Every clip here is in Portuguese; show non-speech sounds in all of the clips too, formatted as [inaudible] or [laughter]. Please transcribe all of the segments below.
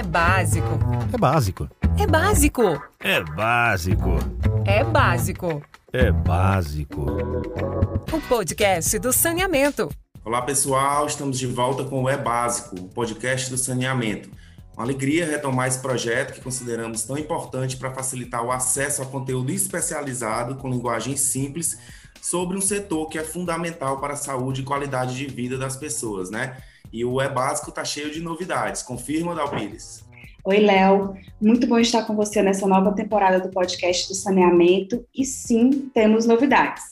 É básico. É básico. É básico. É básico. É básico. É básico. O podcast do saneamento. Olá pessoal, estamos de volta com o É Básico, o podcast do saneamento. Uma alegria retomar esse projeto que consideramos tão importante para facilitar o acesso a conteúdo especializado com linguagem simples sobre um setor que é fundamental para a saúde e qualidade de vida das pessoas, né? E o É Básico está cheio de novidades. Confirma, Dalpires? Oi, Léo. Muito bom estar com você nessa nova temporada do podcast do saneamento. E sim, temos novidades.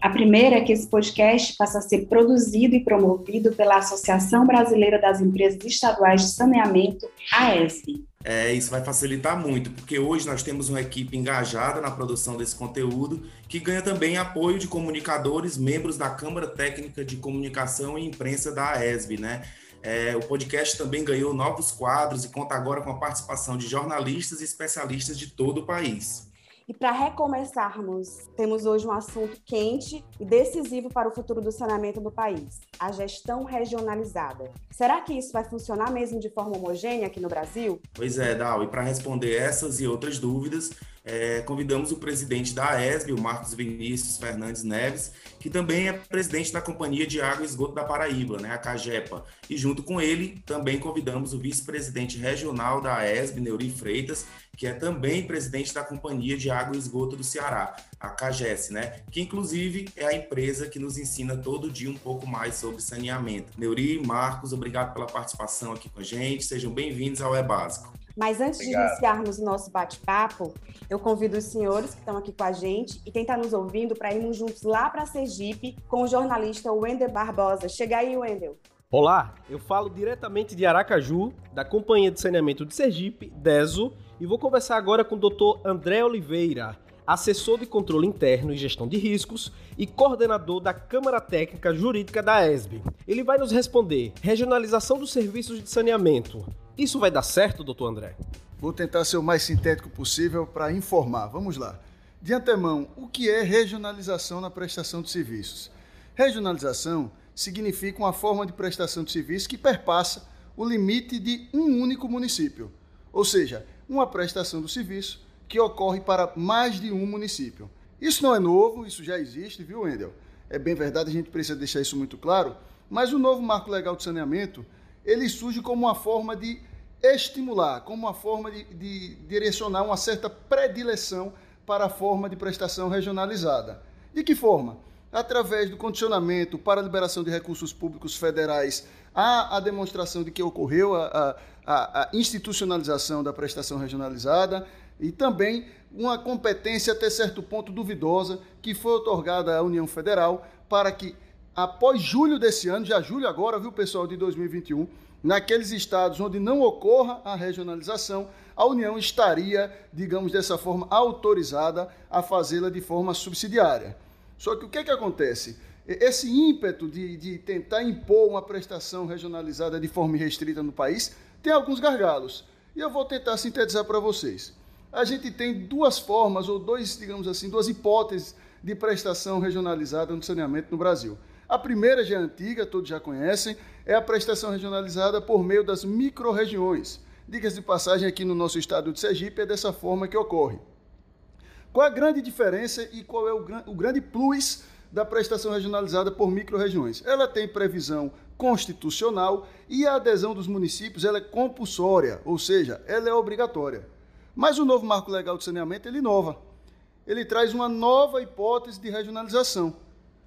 A primeira é que esse podcast passa a ser produzido e promovido pela Associação Brasileira das Empresas Estaduais de Saneamento, AESB. É, isso vai facilitar muito, porque hoje nós temos uma equipe engajada na produção desse conteúdo, que ganha também apoio de comunicadores, membros da Câmara Técnica de Comunicação e Imprensa da AESB, né? É, o podcast também ganhou novos quadros e conta agora com a participação de jornalistas e especialistas de todo o país. E para recomeçarmos, temos hoje um assunto quente e decisivo para o futuro do saneamento do país: a gestão regionalizada. Será que isso vai funcionar mesmo de forma homogênea aqui no Brasil? Pois é, Dal, e para responder essas e outras dúvidas, é, convidamos o presidente da AESB, o Marcos Vinícius Fernandes Neves, que também é presidente da Companhia de Água e Esgoto da Paraíba, né, a CAGEPA. E junto com ele, também convidamos o vice-presidente regional da AESB, Neuri Freitas, que é também presidente da Companhia de Água e Esgoto do Ceará, a CAGES, né? Que inclusive é a empresa que nos ensina todo dia um pouco mais sobre saneamento. Neuri, Marcos, obrigado pela participação aqui com a gente. Sejam bem-vindos ao É Básico. Mas antes Obrigado. de iniciarmos o nosso bate-papo, eu convido os senhores que estão aqui com a gente e quem está nos ouvindo para irmos juntos lá para Sergipe com o jornalista Wendel Barbosa. Chega aí, Wendel. Olá, eu falo diretamente de Aracaju, da Companhia de Saneamento de Sergipe, DESO, e vou conversar agora com o Dr. André Oliveira, assessor de controle interno e gestão de riscos e coordenador da Câmara Técnica Jurídica da ESB. Ele vai nos responder: regionalização dos serviços de saneamento. Isso vai dar certo, doutor André? Vou tentar ser o mais sintético possível para informar. Vamos lá. De antemão, o que é regionalização na prestação de serviços? Regionalização significa uma forma de prestação de serviço que perpassa o limite de um único município, ou seja, uma prestação do serviço que ocorre para mais de um município. Isso não é novo, isso já existe, viu, Wendel? É bem verdade, a gente precisa deixar isso muito claro, mas o novo Marco Legal de Saneamento, ele surge como uma forma de estimular, como uma forma de, de direcionar uma certa predileção para a forma de prestação regionalizada. De que forma? Através do condicionamento para a liberação de recursos públicos federais, há a demonstração de que ocorreu a, a, a, institucionalização da prestação regionalizada e também uma competência até certo ponto duvidosa que foi otorgada à União Federal para que, após julho desse ano, já julho agora, viu pessoal, de 2021, naqueles estados onde não ocorra a regionalização, a União estaria, digamos dessa forma, autorizada a fazê-la de forma subsidiária. Só que o que, é que acontece? Esse ímpeto de, de tentar impor uma prestação regionalizada de forma restrita no país tem alguns gargalos. E eu vou tentar sintetizar para vocês. A gente tem duas formas, ou dois, digamos assim, duas hipóteses de prestação regionalizada no saneamento no Brasil. A primeira já é antiga, todos já conhecem, é a prestação regionalizada por meio das micro-regiões. Dicas de passagem aqui no nosso estado de Sergipe é dessa forma que ocorre. Qual a grande diferença e qual é o, o grande plus da prestação regionalizada por micro-regiões? Ela tem previsão constitucional e a adesão dos municípios ela é compulsória, ou seja, ela é obrigatória. Mas o novo Marco Legal de Saneamento ele inova. Ele traz uma nova hipótese de regionalização,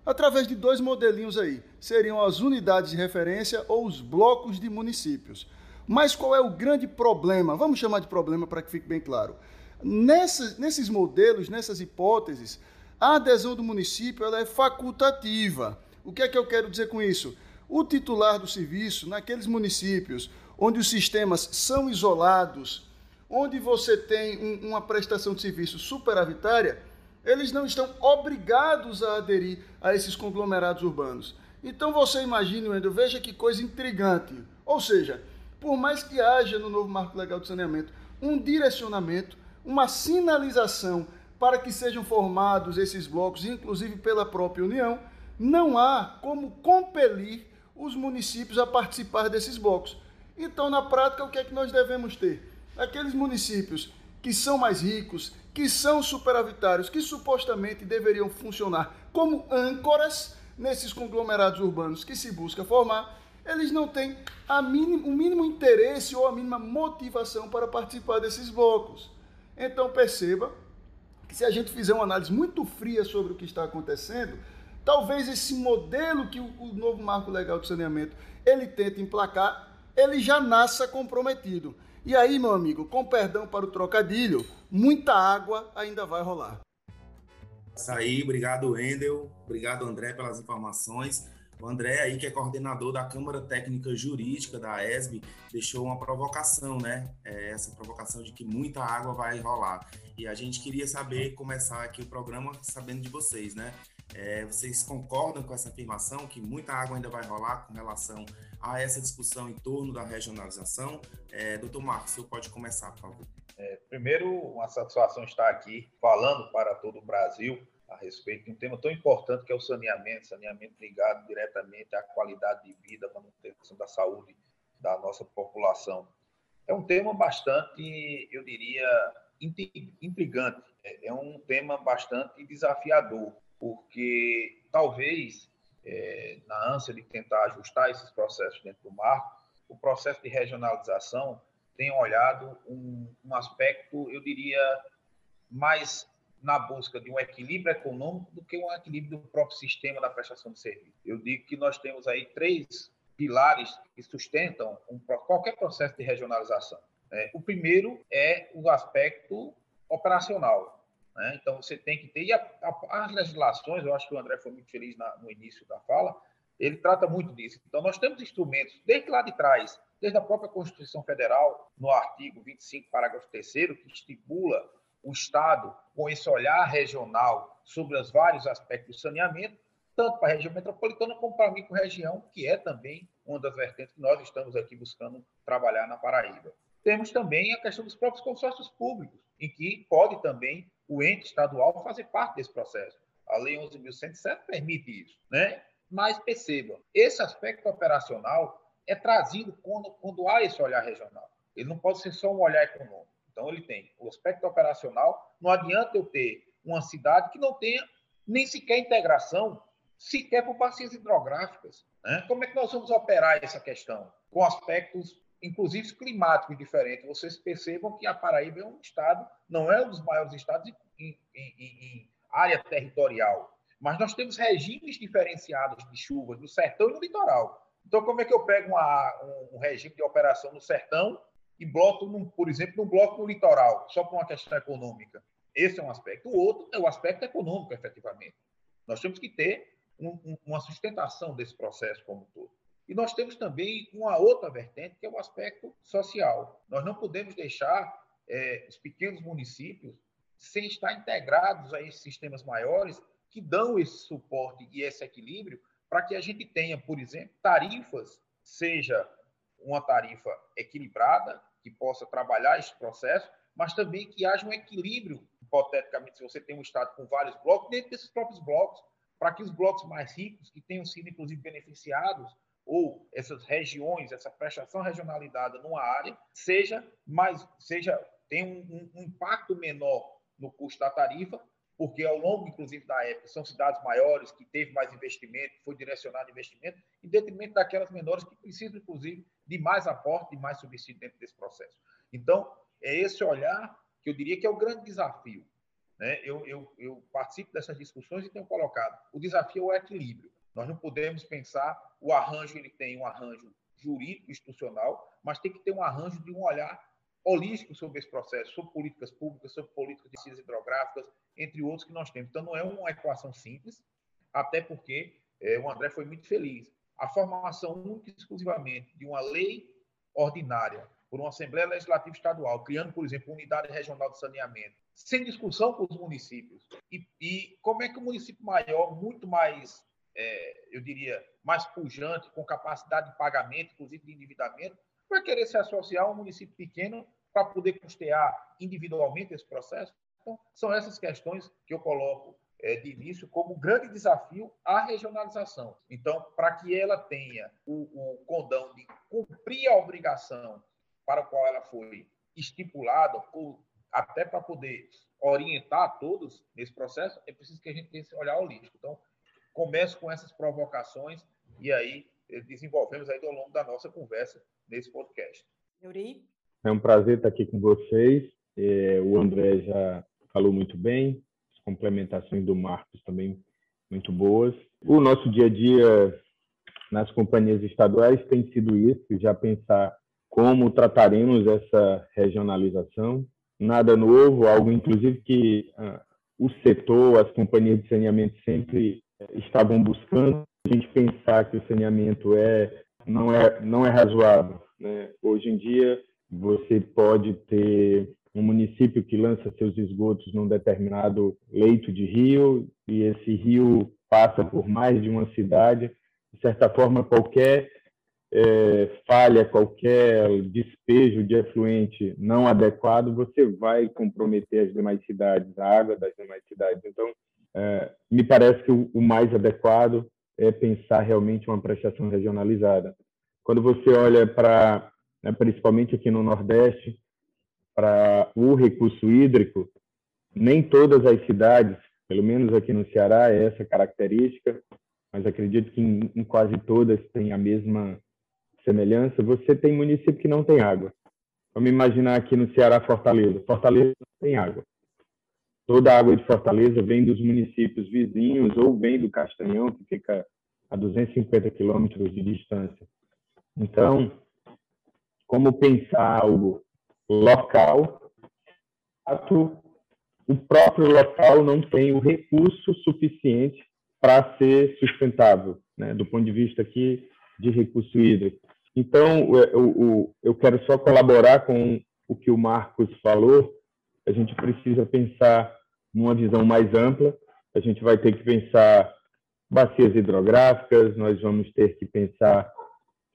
através de dois modelinhos aí. Seriam as unidades de referência ou os blocos de municípios. Mas qual é o grande problema? Vamos chamar de problema para que fique bem claro. Nessas, nesses modelos, nessas hipóteses, a adesão do município ela é facultativa. O que é que eu quero dizer com isso? O titular do serviço, naqueles municípios onde os sistemas são isolados, onde você tem um, uma prestação de serviço superavitária, eles não estão obrigados a aderir a esses conglomerados urbanos. Então você imagine, Wendel, veja que coisa intrigante. Ou seja, por mais que haja no novo marco legal de saneamento um direcionamento, uma sinalização para que sejam formados esses blocos, inclusive pela própria União, não há como compelir os municípios a participar desses blocos. Então, na prática, o que é que nós devemos ter? Aqueles municípios que são mais ricos, que são superavitários, que supostamente deveriam funcionar como âncoras nesses conglomerados urbanos que se busca formar, eles não têm mínimo, o mínimo interesse ou a mínima motivação para participar desses blocos. Então perceba que se a gente fizer uma análise muito fria sobre o que está acontecendo, talvez esse modelo que o, novo marco legal de saneamento ele tenta emplacar, ele já nasça comprometido. E aí, meu amigo, com perdão para o trocadilho, muita água ainda vai rolar. Isso aí, obrigado, Endel. Obrigado, André, pelas informações. O André aí, que é coordenador da Câmara Técnica Jurídica da ESB, deixou uma provocação, né? É essa provocação de que muita água vai rolar. E a gente queria saber, começar aqui o programa sabendo de vocês, né? É, vocês concordam com essa afirmação que muita água ainda vai rolar com relação a essa discussão em torno da regionalização? É, doutor Marcos, você pode começar, por favor. É, primeiro, uma satisfação estar aqui falando para todo o Brasil a respeito de um tema tão importante que é o saneamento, saneamento ligado diretamente à qualidade de vida, à manutenção da saúde da nossa população. É um tema bastante, eu diria, intrigante, é, é um tema bastante desafiador, porque talvez, é, na ânsia de tentar ajustar esses processos dentro do marco, o processo de regionalização tenha olhado um, um aspecto, eu diria, mais na busca de um equilíbrio econômico do que um equilíbrio do próprio sistema da prestação de serviço. Eu digo que nós temos aí três pilares que sustentam um, qualquer processo de regionalização. Né? O primeiro é o aspecto operacional. Né? Então, você tem que ter. E a, a, as legislações, eu acho que o André foi muito feliz na, no início da fala, ele trata muito disso. Então, nós temos instrumentos, desde lá de trás, desde a própria Constituição Federal, no artigo 25, parágrafo 3, que estipula o Estado com esse olhar regional sobre os vários aspectos do saneamento, tanto para a região metropolitana como para a micro-região, que é também uma das vertentes que nós estamos aqui buscando trabalhar na Paraíba. Temos também a questão dos próprios consórcios públicos, em que pode também o ente estadual fazer parte desse processo. A Lei 11.107 permite isso. Né? Mas perceba, esse aspecto operacional é trazido quando, quando há esse olhar regional. Ele não pode ser só um olhar econômico. Então, ele tem o aspecto operacional. Não adianta eu ter uma cidade que não tenha nem sequer integração, sequer por bacias hidrográficas. Né? Como é que nós vamos operar essa questão? Com aspectos, inclusive climáticos diferentes. Vocês percebam que a Paraíba é um estado, não é um dos maiores estados em, em, em, área territorial, mas nós temos regimes diferenciados de chuvas no sertão e no litoral. Então, como é que eu pego uma, um, um regime de operação no sertão e bloco, num, por exemplo, num bloco no litoral, só por uma questão econômica. Esse é um aspecto. O outro é o aspecto econômico, efetivamente. Nós temos que ter um, um, uma sustentação desse processo como um todo. E nós temos também uma outra vertente, que é o aspecto social. Nós não podemos deixar é, os pequenos municípios sem estar integrados a esses sistemas maiores que dão esse suporte e esse equilíbrio para que a gente tenha, por exemplo, tarifas, seja uma tarifa equilibrada, que possa trabalhar esse processo, mas também que haja um equilíbrio, hipoteticamente, se você tem um Estado com vários blocos, dentro desses próprios blocos, para que os blocos mais ricos, que tenham sido, inclusive, beneficiados, ou essas regiões, essa prestação regionalizada numa área, seja mais, seja, tenha um, um, um impacto menor no custo da tarifa, porque ao longo, inclusive, da época, são cidades maiores que teve mais investimento, foi direcionado investimento, em detrimento daquelas menores que precisam, inclusive, de mais aporte, de mais subsídio dentro desse processo. Então, é esse olhar que eu diria que é o grande desafio. Né? Eu, eu, eu participo dessas discussões e tenho colocado, o desafio é o equilíbrio. Nós não podemos pensar, o arranjo ele tem um arranjo jurídico, institucional, mas tem que ter um arranjo de um olhar holístico sobre esse processo, sobre políticas públicas, sobre políticas de ciências hidrográficas, entre outros que nós temos. Então, não é uma equação simples, até porque é, o André foi muito feliz. A formação única e exclusivamente de uma lei ordinária por uma Assembleia Legislativa Estadual, criando, por exemplo, unidade regional de saneamento, sem discussão com os municípios. E, e como é que o município maior, muito mais, é, eu diria, mais pujante, com capacidade de pagamento, inclusive de endividamento, vai querer se associar a um município pequeno para poder custear individualmente esse processo? Então, são essas questões que eu coloco é, de início como grande desafio a regionalização. Então, para que ela tenha o, o condão de cumprir a obrigação para a qual ela foi estipulada, ou até para poder orientar todos nesse processo, é preciso que a gente tenha esse olhar holístico. Então, começo com essas provocações e aí eh, desenvolvemos aí ao longo da nossa conversa nesse podcast. Yuri? É um prazer estar aqui com vocês. É, o André já falou muito bem, as complementações do Marcos também muito boas. O nosso dia a dia nas companhias estaduais tem sido isso, já pensar como trataremos essa regionalização. Nada novo, algo inclusive que ah, o setor, as companhias de saneamento sempre estavam buscando. A gente pensar que o saneamento é não é não é razoável. Né? Hoje em dia você pode ter um município que lança seus esgotos num determinado leito de rio e esse rio passa por mais de uma cidade. De certa forma, qualquer é, falha, qualquer despejo de efluente não adequado, você vai comprometer as demais cidades, a água das demais cidades. Então, é, me parece que o, o, mais adequado é pensar realmente uma prestação regionalizada. Quando você olha para, né, principalmente aqui no Nordeste, para o recurso hídrico, nem todas as cidades, pelo menos aqui no Ceará, é essa característica, mas acredito que em, em quase todas tem a mesma semelhança. Você tem município que não tem água. Vamos imaginar aqui no Ceará, Fortaleza. Fortaleza não tem água. Toda a água de Fortaleza vem dos municípios vizinhos ou vem do Castanhão, que fica a 250 quilômetros de distância. Então, como pensar algo local, o próprio local não tem o recurso suficiente para ser sustentável, né, do ponto de vista aqui de recurso hídrico. Então, eu, eu quero só colaborar com o que o Marcos falou. A gente precisa pensar numa visão mais ampla. A gente vai ter que pensar bacias hidrográficas, nós vamos ter que pensar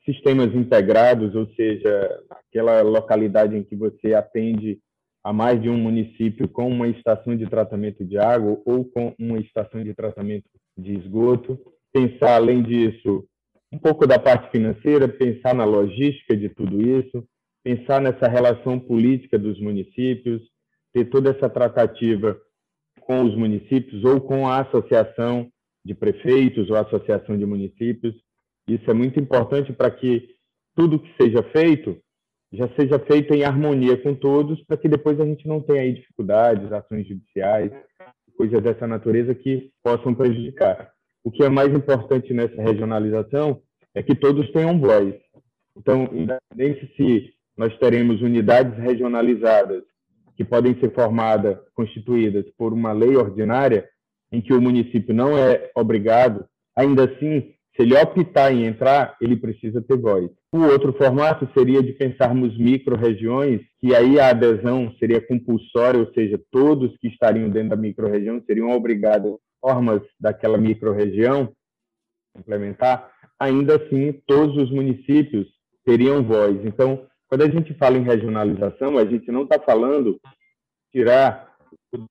sistemas integrados, ou seja, aquela localidade em que você atende a mais de um município com uma estação de tratamento de água ou com uma estação de tratamento de esgoto. Pensar, além disso, um pouco da parte financeira, pensar na logística de tudo isso, pensar nessa relação política dos municípios, ter toda essa tratativa com os municípios ou com a associação de prefeitos ou associação de municípios. Isso é muito importante para que tudo que seja feito já seja feito em harmonia com todos, para que depois a gente não tenha aí dificuldades, ações judiciais, coisas dessa natureza que possam prejudicar. O que é mais importante nessa regionalização é que todos tenham voz. Então, independente se nós teremos unidades regionalizadas que podem ser formadas, constituídas por uma lei ordinária, em que o município não é obrigado, ainda assim, se ele optar em entrar, ele precisa ter voz. O outro formato seria de pensarmos micro-regiões, que aí a adesão seria compulsória, ou seja, todos que estariam dentro da micro-região seriam obrigados formas daquela micro-região implementar, ainda assim todos os municípios teriam voz. Então, quando a gente fala em regionalização, a gente não está falando tirar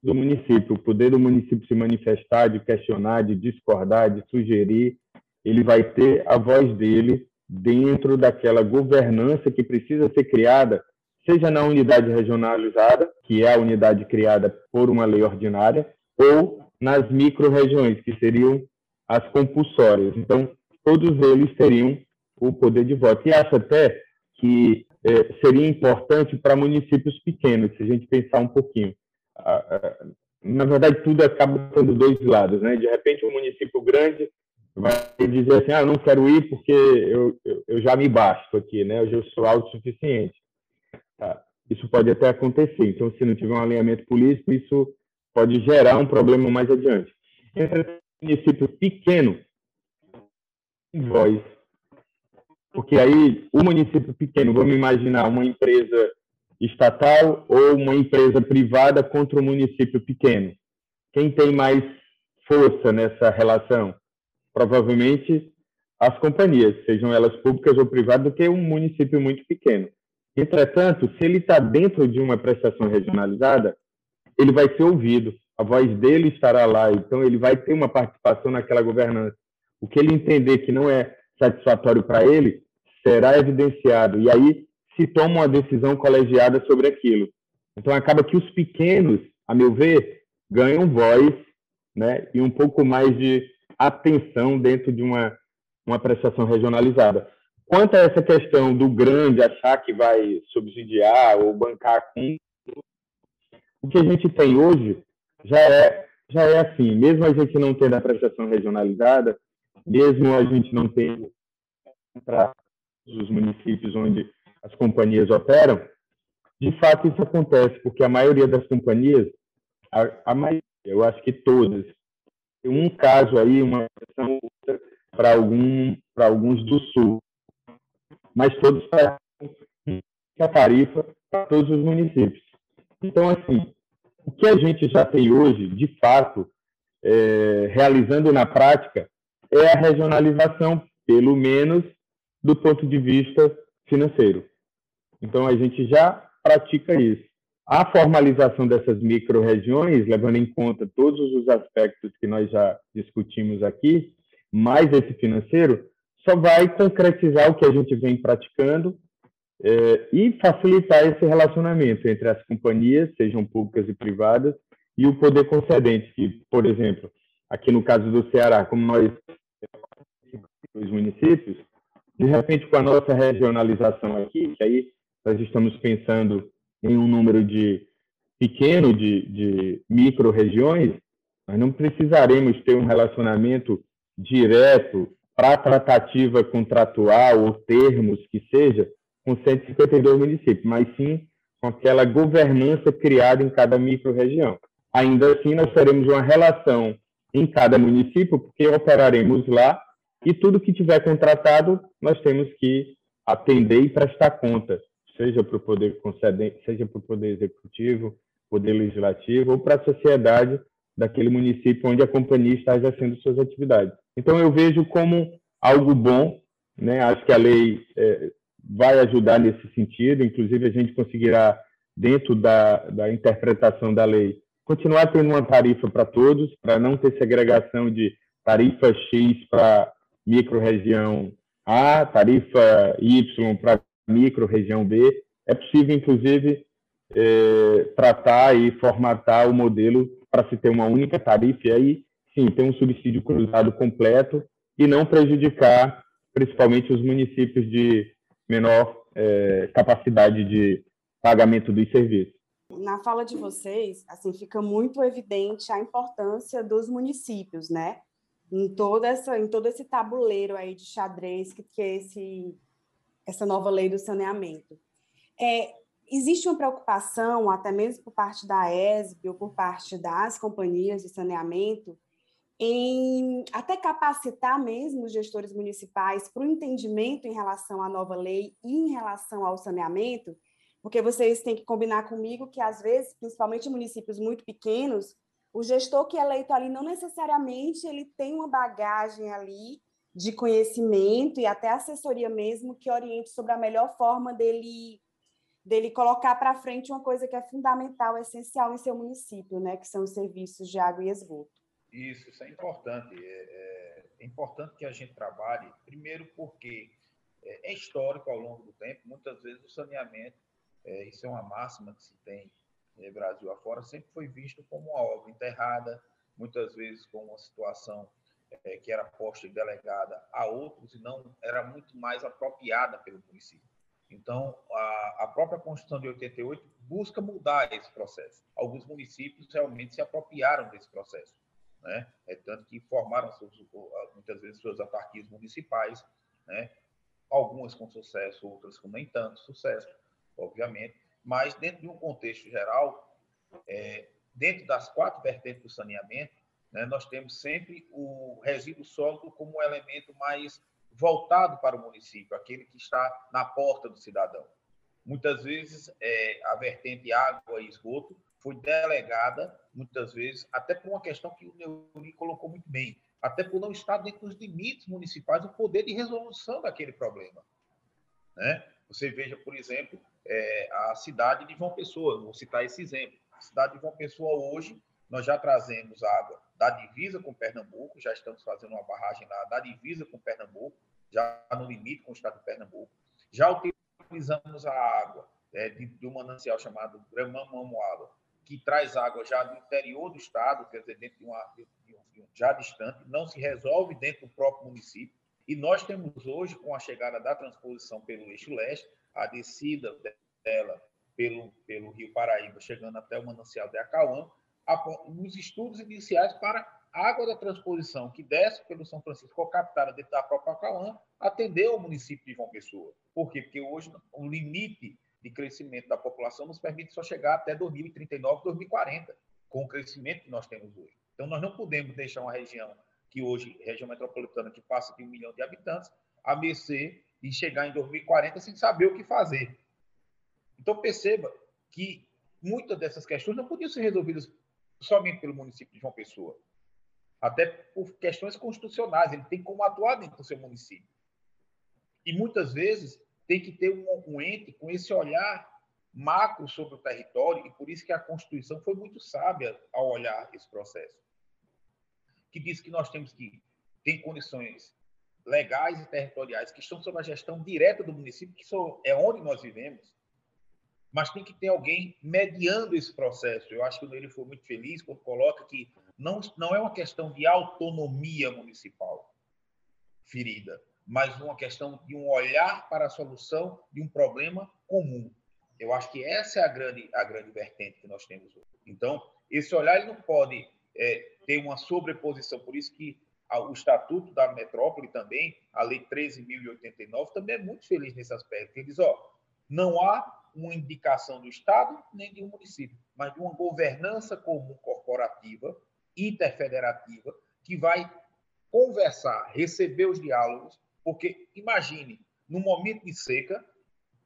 do município, o poder do município se manifestar, de questionar, de discordar, de sugerir, ele vai ter a voz dele dentro daquela governança que precisa ser criada, seja na unidade regionalizada, que é a unidade criada por uma lei ordinária, ou nas micro-regiões, que seriam as compulsórias. Então, todos eles teriam o poder de voto. E acho até que é, seria importante para municípios pequenos, se a gente pensar um pouquinho. Na verdade, tudo acaba tendo dois lados, né? De repente, um município grande vai dizer assim, ah, não quero ir porque eu, eu, já me basto aqui, né? Eu já sou autossuficiente. Tá? Isso pode até acontecer. Então, se não tiver um alinhamento político, isso pode gerar um problema mais adiante. Entre um município pequeno, voz porque aí, o município pequeno, vamos imaginar uma empresa estatal ou uma empresa privada contra o um município pequeno. Quem tem mais força nessa relação? Provavelmente as companhias, sejam elas públicas ou privadas, do que um município muito pequeno. Entretanto, se ele está dentro de uma prestação regionalizada, ele vai ser ouvido. a voz dele estará lá, então ele vai ter uma participação naquela governança. O que ele entender que não é satisfatório para ele será evidenciado e aí se toma uma decisão colegiada sobre aquilo. Então acaba que os pequenos, a meu ver, ganham voz, né, e um pouco mais de atenção dentro de uma uma prestação regionalizada. Quanto a essa questão do grande achar que vai subsidiar ou bancar com o que a gente tem hoje já é já é assim, mesmo a gente não tendo a prestação regionalizada, mesmo a gente não tendo para os municípios onde as companhias operam, de fato isso acontece, porque a maioria das companhias, a, a maioria, eu acho que todas, tem um caso aí, uma questão para algum, alguns do sul, mas todos a tarifa para todos os municípios. Então, assim, o que a gente já tem hoje, de fato, é, realizando na prática, é a regionalização, pelo menos do ponto de vista financeiro. Então, a gente já pratica isso. A formalização dessas micro-regiões, levando em conta todos os aspectos que nós já discutimos aqui, mais esse financeiro, só vai concretizar o que a gente vem praticando é, e facilitar esse relacionamento entre as companhias, sejam públicas e privadas, e o poder concedente, que, por exemplo, aqui no caso do Ceará, como nós os municípios, de repente com a nossa regionalização aqui, que aí nós estamos pensando em um número de pequeno de, de micro-regiões, nós não precisaremos ter um relacionamento direto para tratativa contratual ou termos que seja com 152 municípios, mas sim com aquela governança criada em cada micro-região. Ainda assim, nós teremos uma relação em cada município, porque operaremos lá e tudo que tiver contratado, nós temos que atender e prestar conta, seja para o poder concedente, seja para o poder executivo, poder legislativo ou para a sociedade daquele município onde a companhia está exercendo suas atividades. Então eu vejo como algo bom, né? Acho que a lei é, vai ajudar nesse sentido, inclusive a gente conseguirá dentro da, da interpretação da lei continuar tendo uma tarifa para todos, para não ter segregação de tarifa X para micro-região A, tarifa Y para micro-região B. É possível, inclusive, é, tratar e formatar o modelo para se ter uma única tarifa e aí, sim, ter um subsídio cruzado completo e não prejudicar principalmente os municípios de menor é, capacidade de pagamento dos serviços. Na fala de vocês, assim, fica muito evidente a importância dos municípios, né? Em toda essa, em todo esse tabuleiro aí de xadrez que, que é esse, essa nova lei do saneamento. É, existe uma preocupação, até mesmo por parte da ESB ou por parte das companhias de saneamento, em até capacitar mesmo os gestores municipais para o entendimento em relação à nova lei e em relação ao saneamento, porque vocês têm que combinar comigo que, às vezes, principalmente em municípios muito pequenos, o gestor que é eleito ali não necessariamente ele tem uma bagagem ali de conhecimento e até assessoria mesmo que oriente sobre a melhor forma dele dele colocar para frente uma coisa que é fundamental, essencial em seu município, né, que são os serviços de água e esgoto. Isso, isso é importante. É, é, é importante que a gente trabalhe, primeiro porque é, é histórico ao longo do tempo, muitas vezes o saneamento, é, isso é uma máxima que se tem Brasil afora, sempre foi visto como uma obra enterrada, muitas vezes com uma situação é, que era posta e delegada a outros e não era muito mais apropriada pelo município. Então, a, a, própria Constituição de 88 busca mudar esse processo. Alguns municípios realmente se apropriaram desse processo né? É tanto que formaram seus, muitas vezes suas autarquias municipais, né? Algumas com sucesso, outras com nem tanto sucesso, obviamente, mas dentro de um contexto geral, é, dentro das quatro vertentes do saneamento, né, nós temos sempre o resíduo sólido como um elemento mais voltado para o município, aquele que está na porta do cidadão. Muitas vezes, é, a vertente água e esgoto foi delegada, muitas vezes, até por uma questão que o Neuri colocou muito bem, até por não estar dentro dos limites municipais o poder de resolução daquele problema. Né? Você veja, por exemplo, é, a cidade de João Pessoa, vou citar esse exemplo. A cidade de João Pessoa hoje, nós já trazemos água da divisa com Pernambuco, já estamos fazendo uma barragem lá da divisa com Pernambuco, já no limite com o estado de Pernambuco. Já utilizamos a água é, de, de, um manancial chamado Gramamoala, que traz água já do interior do estado, quer dizer, dentro de, uma, de, de já distante, não se resolve dentro do próprio município. E nós temos hoje, com a chegada da transposição pelo eixo leste, a descida dela pelo, pelo Rio Paraíba, chegando até o manancial de Acauã, nos estudos iniciais para a água da transposição que desce pelo São Francisco ou captada dentro da própria Acauã, atender o município de João Pessoa. Por quê? Porque hoje o limite de crescimento da população nos permite só chegar até 2039, 2040, com o crescimento que nós temos hoje. Então, nós não podemos deixar uma região que hoje, região metropolitana, que passa de um milhão de habitantes, a mercê e chegar em 2040 sem saber o que fazer. Então, perceba que muitas dessas questões não podiam ser resolvidas somente pelo município de João Pessoa. Até por questões constitucionais, ele tem como atuar dentro do seu município. E muitas vezes tem que ter um, um ente com esse olhar macro sobre o território, e por isso que a Constituição foi muito sábia ao olhar esse processo. Que diz que nós temos que ter condições legais e territoriais que estão sob a gestão direta do município, que é onde nós vivemos, mas tem que ter alguém mediando esse processo. Eu acho que ele foi muito feliz quando coloca que não, não é uma questão de autonomia municipal ferida, mas uma questão de um olhar para a solução de um problema comum. Eu acho que essa é a grande, a grande vertente que nós temos hoje. Então, esse olhar ele não pode é, ter uma sobreposição, por isso que o Estatuto da Metrópole também, a Lei 13.089, também é muito feliz nesse aspecto. Ele diz, ó, não há uma indicação do Estado nem de um município, mas de uma governança comum corporativa, interfederativa, que vai conversar, receber os diálogos, porque imagine, no momento de seca,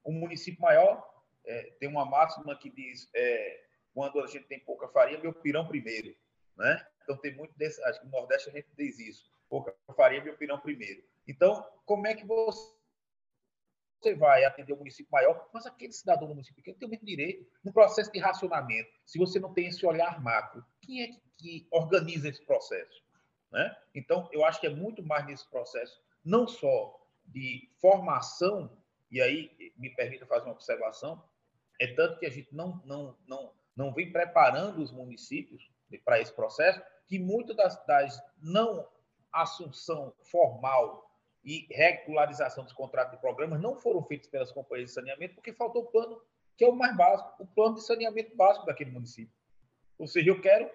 um município maior é, tem uma máxima que diz é, quando a gente tem pouca farinha, meu pirão primeiro, né? Então tem muito desse, acho que no Nordeste a gente diz isso, pouca farinha, meu pirão primeiro. Então, como é que você você vai atender um município maior, mas aquele cidadão do município pequeno tem o mesmo direito. No processo de racionamento, se você não tem esse olhar macro, quem é que, que organiza esse processo? Né? Então, eu acho que é muito mais nesse processo, não só de formação, e aí me permita fazer uma observação, é tanto que a gente não, não, não, não vem preparando os municípios para esse processo, que muitas das, das não assunção formal e regularização dos contratos de programas não foram feitos pelas companhias de saneamento porque faltou o plano, que é o mais básico, o plano de saneamento básico daquele município. Ou seja, eu quero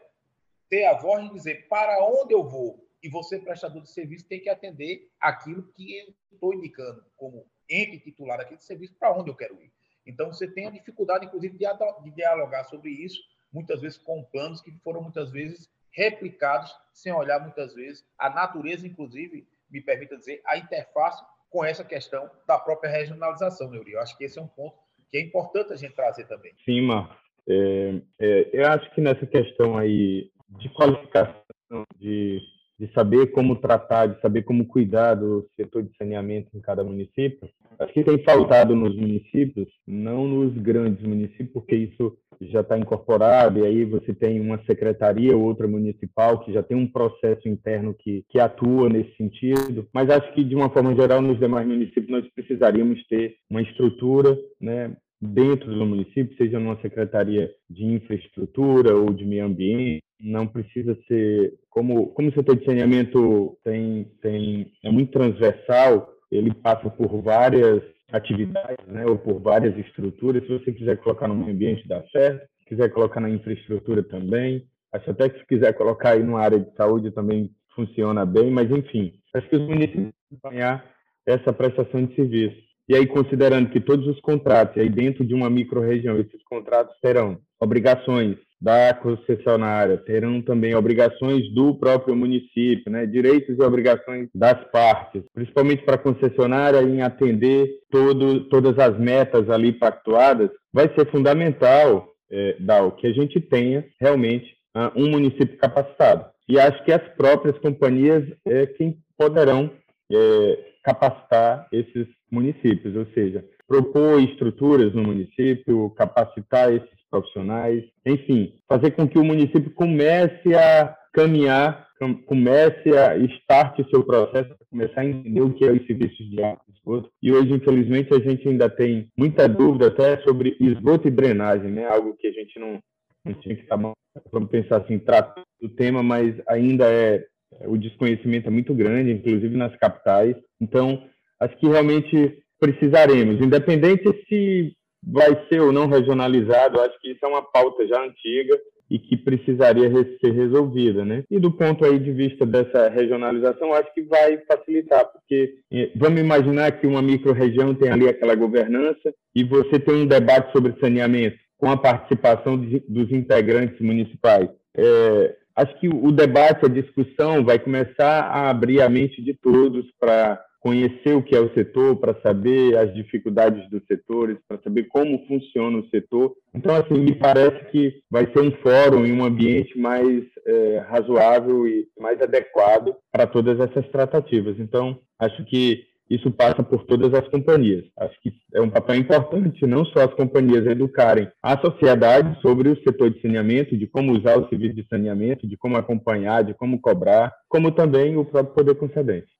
ter a voz de dizer para onde eu vou e você, prestador de serviço, tem que atender aquilo que eu estou indicando como ente titular daquele serviço para onde eu quero ir. Então, você tem a dificuldade, inclusive, de dialogar sobre isso, muitas vezes com planos que foram, muitas vezes, replicados, sem olhar, muitas vezes, a natureza, inclusive, me permita dizer, a interface com essa questão da própria regionalização, Neuri. Eu acho que esse é um ponto que é importante a gente trazer também. Sim, Marcos. É, é, eu acho que nessa questão aí de qualificação, de, de saber como tratar, de saber como cuidar do setor de saneamento em cada município, acho que tem faltado nos municípios, não nos grandes municípios, porque isso já está incorporado, e aí você tem uma secretaria ou outra municipal que já tem um processo interno que, que atua nesse sentido, mas acho que, de uma forma geral, nos demais municípios nós precisaríamos ter uma estrutura né, dentro do município, seja numa secretaria de infraestrutura ou de meio ambiente, não precisa ser como como o setor de saneamento tem tem é muito transversal, ele passa por várias atividades, né, ou por várias estruturas. Se você quiser colocar no ambiente, dá certo. Se quiser colocar na infraestrutura também. Acho até que se quiser colocar aí numa área de saúde também funciona bem, mas enfim, acho que os municípios acompanhar essa prestação de serviço. E aí, considerando que todos os contratos, aí dentro de uma micro-região, esses contratos terão obrigações da concessionária, terão também obrigações do próprio município, né? direitos e obrigações das partes, principalmente para a concessionária em atender todo, todas as metas ali pactuadas, vai ser fundamental, é, Dal, que a gente tenha realmente uh, um município capacitado. E acho que as próprias companhias é quem poderão é, capacitar esses municípios, ou seja, propor estruturas no município, capacitar esses profissionais, enfim, fazer com que o município comece a caminhar, comece a start o seu processo, começar a entender o que é os serviços de água e esgoto. E hoje, infelizmente, a gente ainda tem muita dúvida até sobre esgoto e drenagem, né? Algo que a gente não, não tinha que estar, vamos pensar assim, tratar do tema, mas ainda é, o desconhecimento é muito grande, inclusive nas capitais. Então, acho que realmente precisaremos, independente se vai ser ou não regionalizado, acho que isso é uma pauta já antiga e que precisaria ser resolvida, né? E do ponto aí de vista dessa regionalização, acho que vai facilitar, porque eh, vamos imaginar que uma micro-região tem ali aquela governança e você tem um debate sobre saneamento com a participação de, dos integrantes municipais. É, acho que o debate, a discussão vai começar a abrir a mente de todos para conhecer o que é o setor, para saber as dificuldades dos setores, para saber como funciona o setor. Então, assim, me parece que vai ser um fórum e um ambiente mais é, razoável e mais adequado para todas essas tratativas. Então, acho que isso passa por todas as companhias. Acho que é um papel importante não só as companhias educarem a sociedade sobre o setor de saneamento, de como usar o serviço de saneamento, de como acompanhar, de como cobrar, como também o próprio poder concedente.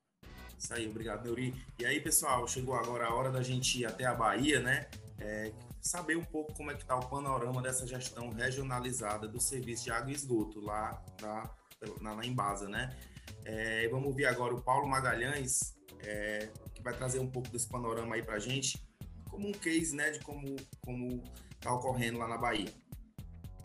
Isso aí, obrigado, Neuri. E aí, pessoal, chegou agora a hora da gente ir até a Bahia, né? É, saber um pouco como é que está o panorama dessa gestão regionalizada do serviço de água e esgoto lá na, na, na Embasa, né? É, vamos ouvir agora o Paulo Magalhães, é, que vai trazer um pouco desse panorama aí para a gente, como um case, né, de como como está ocorrendo lá na Bahia.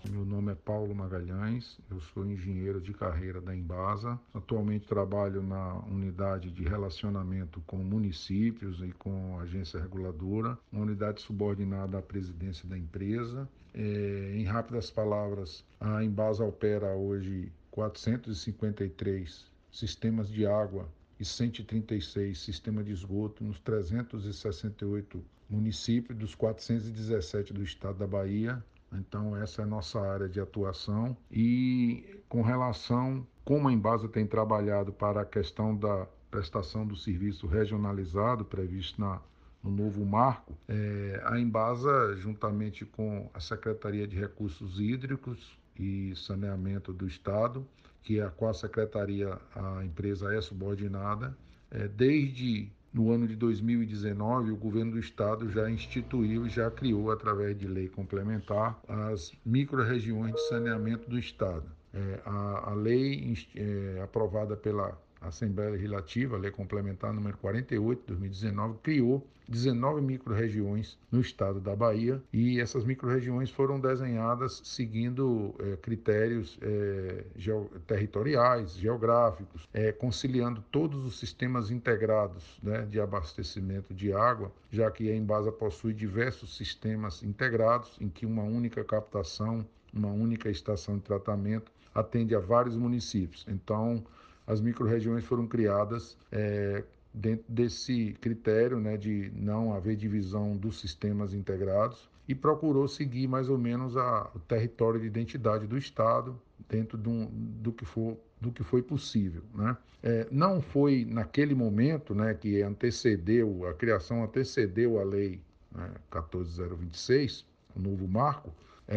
Meu nome é Paulo Magalhães, eu sou engenheiro de carreira da Embasa. Atualmente trabalho na unidade de relacionamento com municípios e com agência reguladora, uma unidade subordinada à presidência da empresa. É, em rápidas palavras, a Embasa opera hoje 453 sistemas de água e 136 sistemas de esgoto nos 368 municípios dos 417 do estado da Bahia então, essa é a nossa área de atuação. E com relação como a Embasa tem trabalhado para a questão da prestação do serviço regionalizado previsto na, no novo marco, é, a Embasa, juntamente com a Secretaria de Recursos Hídricos e Saneamento do Estado, que é a qual a secretaria a empresa é subordinada, é, desde no ano de 2019, o governo do estado já instituiu e já criou, através de lei complementar, as micro-regiões de saneamento do estado. É, a, a, lei é, aprovada pela Assembleia Legislativa, a Lei Complementar número 48 de 2019, criou 19 micro-regiões no estado da Bahia e essas micro-regiões foram desenhadas seguindo é, critérios é, geo territoriais, geográficos, é, conciliando todos os sistemas integrados né, de abastecimento de água, já que a Embasa possui diversos sistemas integrados em que uma única captação, uma única estação de tratamento atende a vários municípios. Então, as micro-regiões foram criadas é, dentro desse critério né, de não haver divisão dos sistemas integrados e procurou seguir mais ou menos a, o território de identidade do Estado dentro do, do, que, for, do que foi possível. Né? É, não foi naquele momento né, que antecedeu, a criação antecedeu a lei né, 14026, o novo marco,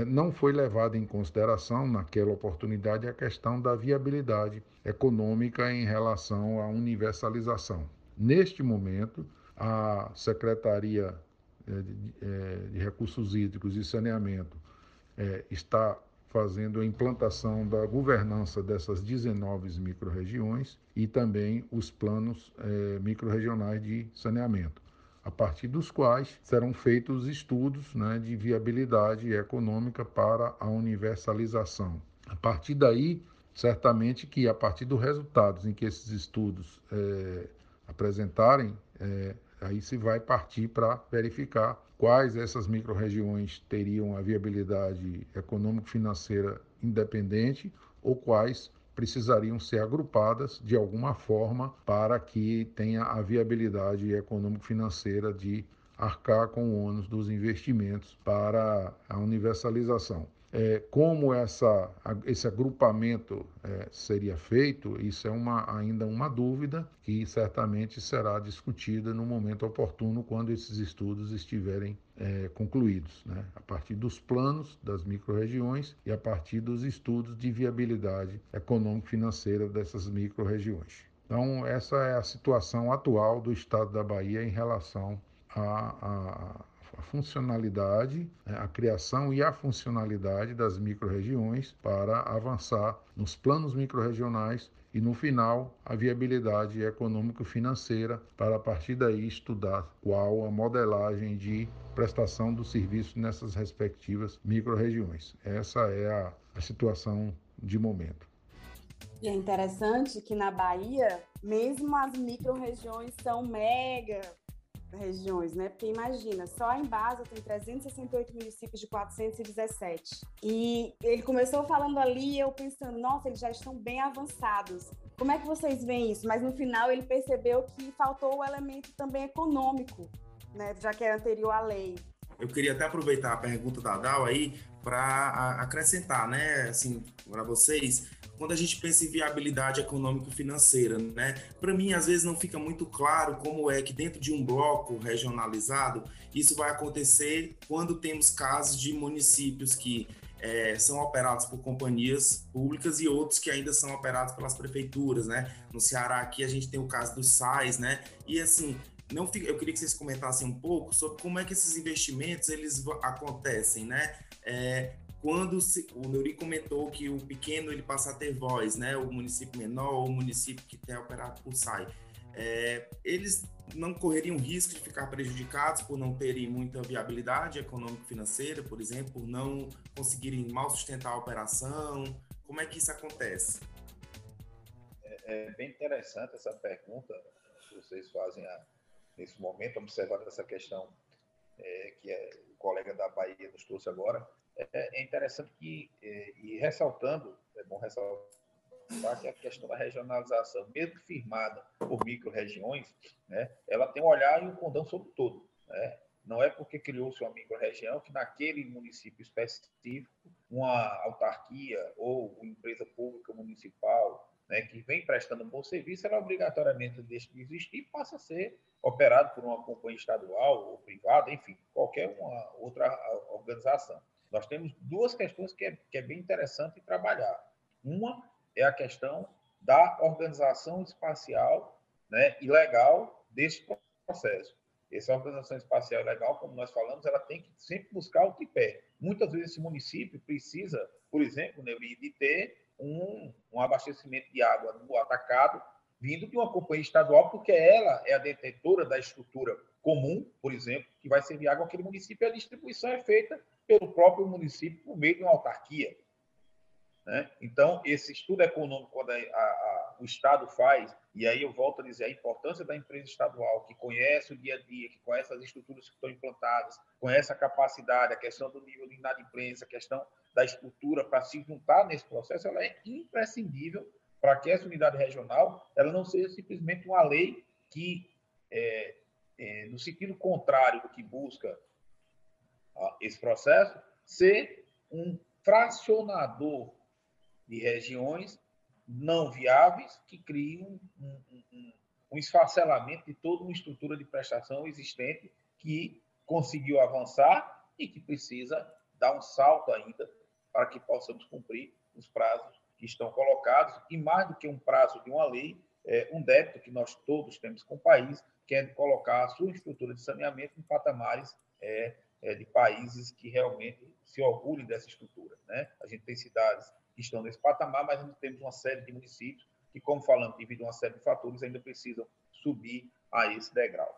não foi levada em consideração naquela oportunidade a questão da viabilidade econômica em relação à universalização. Neste momento, a Secretaria é, é, de Recursos Hídricos e Saneamento está fazendo a implantação da governança dessas 19 microrregiões e também os planos microrregionais de saneamento a partir dos quais serão feitos estudos né, de viabilidade econômica para a universalização. A partir daí, certamente que a partir dos resultados em que esses estudos é, apresentarem, é, aí se vai partir para verificar quais essas microrregiões teriam a viabilidade econômico-financeira independente ou quais precisariam ser agrupadas de alguma forma para que tenha a viabilidade econômico-financeira de arcar com o ônus dos investimentos para a universalização. É, como essa, esse agrupamento é, seria feito, isso é uma, ainda uma dúvida que certamente será discutida no momento oportuno, quando esses estudos estiverem é, concluídos, né? a partir dos planos das microrregiões e a partir dos estudos de viabilidade econômico-financeira dessas microrregiões. Então, essa é a situação atual do estado da Bahia em relação a, a a funcionalidade, né, a criação e a funcionalidade das microrregiões para avançar nos planos microrregionais e no final a viabilidade econômico-financeira para a partir daí estudar qual a modelagem de prestação do serviço nessas respectivas microrregiões. Essa é a, a situação de momento. E é interessante que na Bahia, mesmo as microrregiões são mega regiões, né? Porque imagina, só em Basa tem 368 municípios de 417. E ele começou falando ali, eu pensando, nossa, eles já estão bem avançados. Como é que vocês veem isso? Mas no final ele percebeu que faltou o elemento também econômico, né? Já que é anterior à lei. Eu queria até aproveitar a pergunta da Dal aí para acrescentar, né, assim, para vocês, quando a gente pensa em viabilidade econômico-financeira, né? Para mim, às vezes não fica muito claro como é que dentro de um bloco regionalizado isso vai acontecer quando temos casos de municípios que é, são operados por companhias públicas e outros que ainda são operados pelas prefeituras, né? No Ceará aqui a gente tem o caso dos SAIs, né? E assim, não fica, eu queria que vocês comentassem um pouco sobre como é que esses investimentos eles acontecem, né? É, quando se, o Neuri comentou que o pequeno ele passa a ter voz, né? O município menor o município que tem operado por SAI. É, eles não correriam risco de ficar prejudicados por não terem muita viabilidade econômico-financeira, por exemplo, por não conseguirem mal sustentar a operação? Como é que isso acontece? É, é bem interessante essa pergunta que vocês fazem a, nesse momento, observando essa questão é, que é, o colega da Bahia nos trouxe agora. É, é interessante que, é, e ressaltando, é bom ressaltar que a questão da regionalização, mesmo firmada por micro-regiões, né, ela tem um olhar e um condão sobre todo. Né? Não é porque criou-se uma micro-região que naquele município específico, uma autarquia ou uma empresa pública municipal né, que vem prestando um bom serviço, ela obrigatoriamente deixa de existir e passa a ser operado por uma companhia estadual ou privada, enfim, qualquer uma outra organização. Nós temos duas questões que é, que é bem interessante trabalhar. Uma é a questão da organização espacial né, e legal desse processo. Essa organização espacial e legal, como nós falamos, ela tem que sempre buscar o tripé. Muitas vezes esse município precisa, por exemplo, né, de ter um, um abastecimento de água no atacado vindo de uma companhia estadual, porque ela é a detentora da estrutura comum, por exemplo, que vai servir água àquele município, e a distribuição é feita pelo próprio município por meio de uma autarquia. Né? Então, esse estudo econômico, quando a, a, o Estado faz, e aí eu volto a dizer a importância da empresa estadual, que conhece o dia a dia, que conhece as estruturas que estão implantadas, conhece a capacidade, a questão do nível de inadimplência, a questão da estrutura para se juntar nesse processo, ela é imprescindível para que essa unidade regional ela não seja simplesmente uma lei que, é, é, no sentido contrário do que busca esse processo, ser um fracionador de regiões não viáveis que criam um, um, um esfacelamento de toda uma estrutura de prestação existente que conseguiu avançar e que precisa dar um salto ainda para que possamos cumprir os prazos que estão colocados e mais do que um prazo de uma lei, é um débito que nós todos temos com o país, que é colocar a sua estrutura de saneamento em patamares é, é, de países que realmente se orgulhem dessa estrutura. Né? A gente tem cidades que estão nesse patamar, mas ainda temos uma série de municípios que, como falamos, devido a uma série de fatores, ainda precisam subir a esse degrau.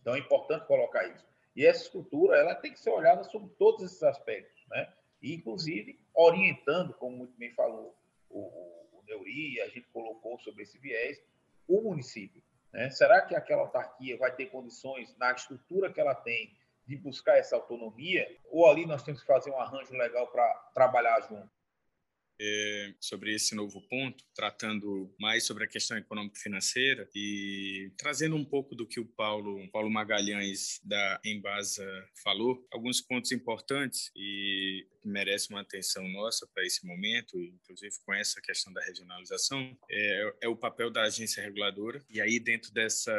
Então, é importante colocar isso. E essa estrutura ela tem que ser olhada sobre todos esses aspectos, né? Inclusive orientando, como muito bem falou o, o Neuri, a gente colocou sobre esse viés, o município. Né? Será que aquela autarquia vai ter condições, na estrutura que ela tem, de buscar essa autonomia, ou ali nós temos que fazer um arranjo legal para trabalhar junto. É, sobre esse novo ponto, tratando mais sobre a questão econômico-financeira e trazendo um pouco do que o Paulo, Paulo Magalhães da Embasa falou, alguns pontos importantes e que merecem uma atenção nossa para esse momento, inclusive com essa questão da regionalização, é, é o papel da agência reguladora. E aí, dentro dessa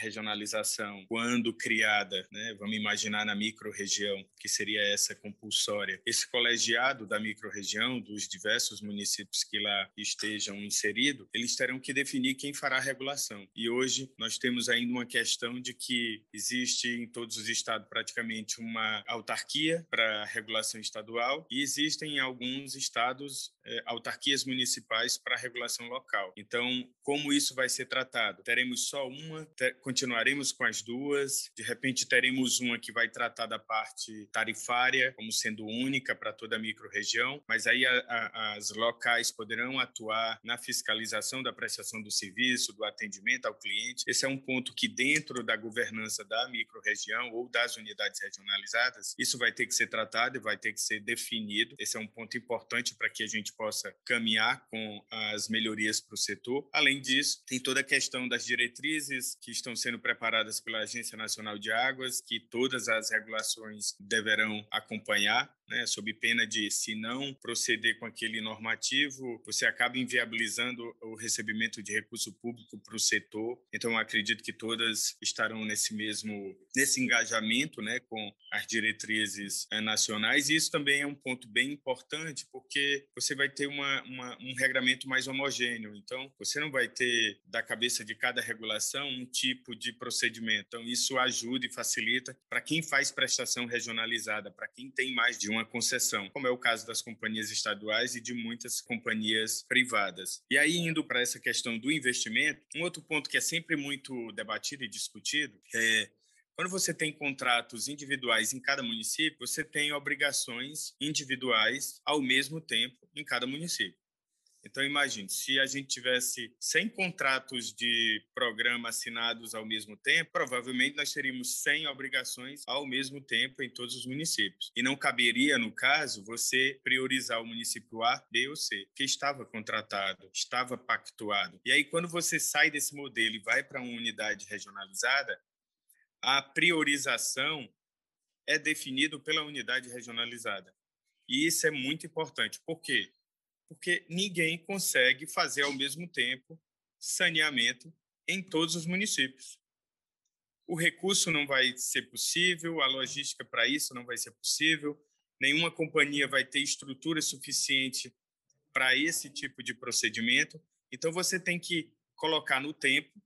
regionalização, quando criada, né, vamos imaginar na micro-região, que seria essa compulsória, esse colegiado da micro-região, dos diversos municípios que lá estejam inseridos, eles terão que definir quem fará a regulação. E hoje nós temos ainda uma questão de que existe em todos os estados praticamente uma autarquia para regulação estadual e existem em alguns estados é, autarquias municipais para regulação local. Então, como isso vai ser tratado? Teremos só uma? Continuaremos com as duas? De repente, teremos uma que vai tratar da parte tarifária como sendo única para toda a microrregião, mas aí a, a, as locais poderão atuar na fiscalização da prestação do serviço, do atendimento ao cliente. Esse é um ponto que, dentro da governança da microrregião ou das unidades regionalizadas, isso vai ter que ser tratado e vai ter que ser definido. Esse é um ponto importante para que a gente possa caminhar com as melhorias para o setor. Além disso, tem toda a questão das diretrizes que estão sendo preparadas pela Agência Nacional de Águas, que todas as regulações deverão acompanhar né, sob pena de, se não proceder com aquele normativo, você acaba inviabilizando o recebimento de recurso público para o setor. Então, acredito que todas estarão nesse mesmo nesse engajamento né, com as diretrizes é, nacionais. E isso também é um ponto bem importante, porque você vai ter uma, uma, um regramento mais homogêneo. Então, você não vai ter, da cabeça de cada regulação, um tipo de procedimento. Então, isso ajuda e facilita para quem faz prestação regionalizada, para quem tem mais de uma concessão, como é o caso das companhias estaduais e de muitas companhias privadas. E aí, indo para essa questão do investimento, um outro ponto que é sempre muito debatido e discutido é quando você tem contratos individuais em cada município, você tem obrigações individuais ao mesmo tempo em cada município. Então, imagine, se a gente tivesse 100 contratos de programa assinados ao mesmo tempo, provavelmente nós teríamos 100 obrigações ao mesmo tempo em todos os municípios. E não caberia, no caso, você priorizar o município A, B ou C, que estava contratado, estava pactuado. E aí, quando você sai desse modelo e vai para uma unidade regionalizada, a priorização é definido pela unidade regionalizada. E isso é muito importante. Por quê? Porque ninguém consegue fazer ao mesmo tempo saneamento em todos os municípios. O recurso não vai ser possível, a logística para isso não vai ser possível, nenhuma companhia vai ter estrutura suficiente para esse tipo de procedimento. Então você tem que colocar no tempo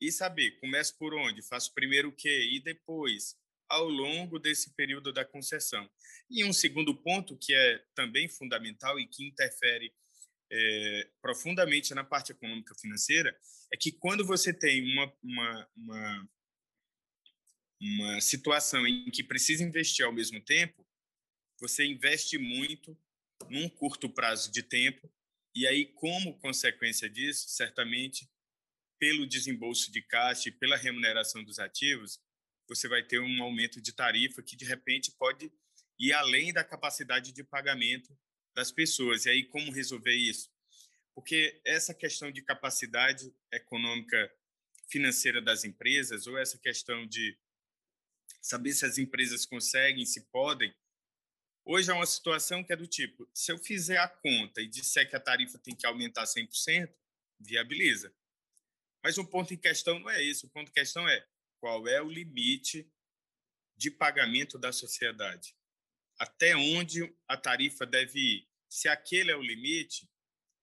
e saber, começo por onde, faço primeiro o quê e depois ao longo desse período da concessão. E um segundo ponto que é também fundamental e que interfere é, profundamente na parte econômica financeira é que quando você tem uma, uma, uma, uma situação em que precisa investir ao mesmo tempo, você investe muito num curto prazo de tempo e aí, como consequência disso, certamente, pelo desembolso de caixa e pela remuneração dos ativos, você vai ter um aumento de tarifa que, de repente, pode ir além da capacidade de pagamento das pessoas. E aí, como resolver isso? Porque essa questão de capacidade econômica financeira das empresas, ou essa questão de saber se as empresas conseguem, se podem, hoje é uma situação que é do tipo: se eu fizer a conta e disser que a tarifa tem que aumentar 100%, viabiliza. Mas o ponto em questão não é isso. O ponto em questão é qual é o limite de pagamento da sociedade. Até onde a tarifa deve ir. Se aquele é o limite,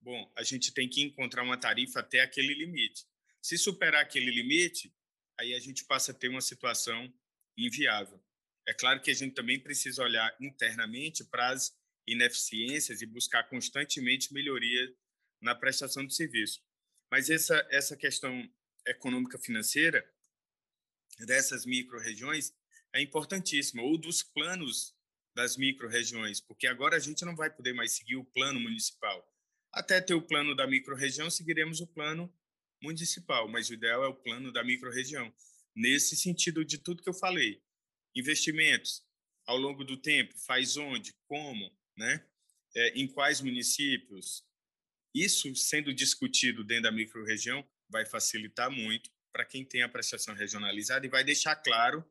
bom, a gente tem que encontrar uma tarifa até aquele limite. Se superar aquele limite, aí a gente passa a ter uma situação inviável. É claro que a gente também precisa olhar internamente para as ineficiências e buscar constantemente melhoria na prestação de serviço. Mas essa, essa questão econômica financeira, dessas micro-regiões é importantíssima, ou dos planos das micro-regiões, porque agora a gente não vai poder mais seguir o plano municipal. Até ter o plano da micro-região, seguiremos o plano municipal, mas o ideal é o plano da micro-região. Nesse sentido de tudo que eu falei, investimentos ao longo do tempo, faz onde, como, né? é, em quais municípios. Isso sendo discutido dentro da microrregião vai facilitar muito para quem tem a prestação regionalizada e vai deixar claro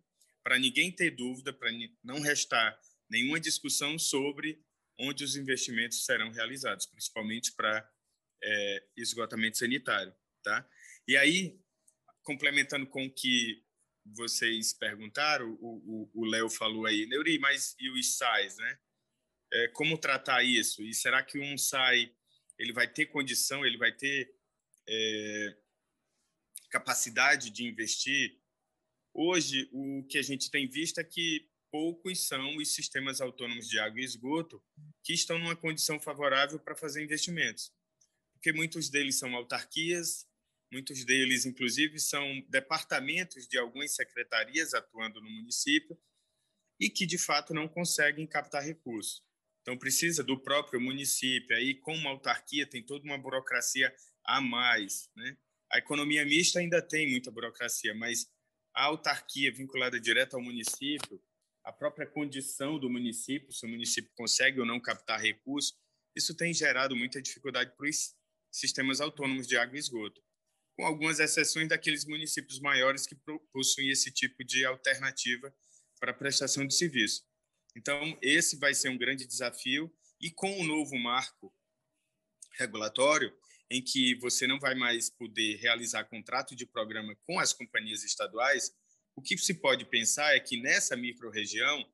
para ninguém ter dúvida, para não restar nenhuma discussão sobre onde os investimentos serão realizados, principalmente para é, esgotamento sanitário, tá? E aí, complementando com o que vocês perguntaram, o Léo falou aí, Neuri, mas e os SAIs, né? É, como tratar isso? E será que um SAI ele vai ter condição, ele vai ter é, capacidade de investir? Hoje, o que a gente tem visto é que poucos são os sistemas autônomos de água e esgoto que estão numa condição favorável para fazer investimentos, porque muitos deles são autarquias, muitos deles, inclusive, são departamentos de algumas secretarias atuando no município e que, de fato, não conseguem captar recursos. Então, precisa do próprio município. Aí, com uma autarquia, tem toda uma burocracia a mais. Né? A economia mista ainda tem muita burocracia, mas a autarquia vinculada direto ao município, a própria condição do município, se o município consegue ou não captar recursos, isso tem gerado muita dificuldade para os sistemas autônomos de água e esgoto, com algumas exceções daqueles municípios maiores que possuem esse tipo de alternativa para prestação de serviço. Então, esse vai ser um grande desafio, e com o novo marco regulatório, em que você não vai mais poder realizar contrato de programa com as companhias estaduais, o que se pode pensar é que nessa microrregião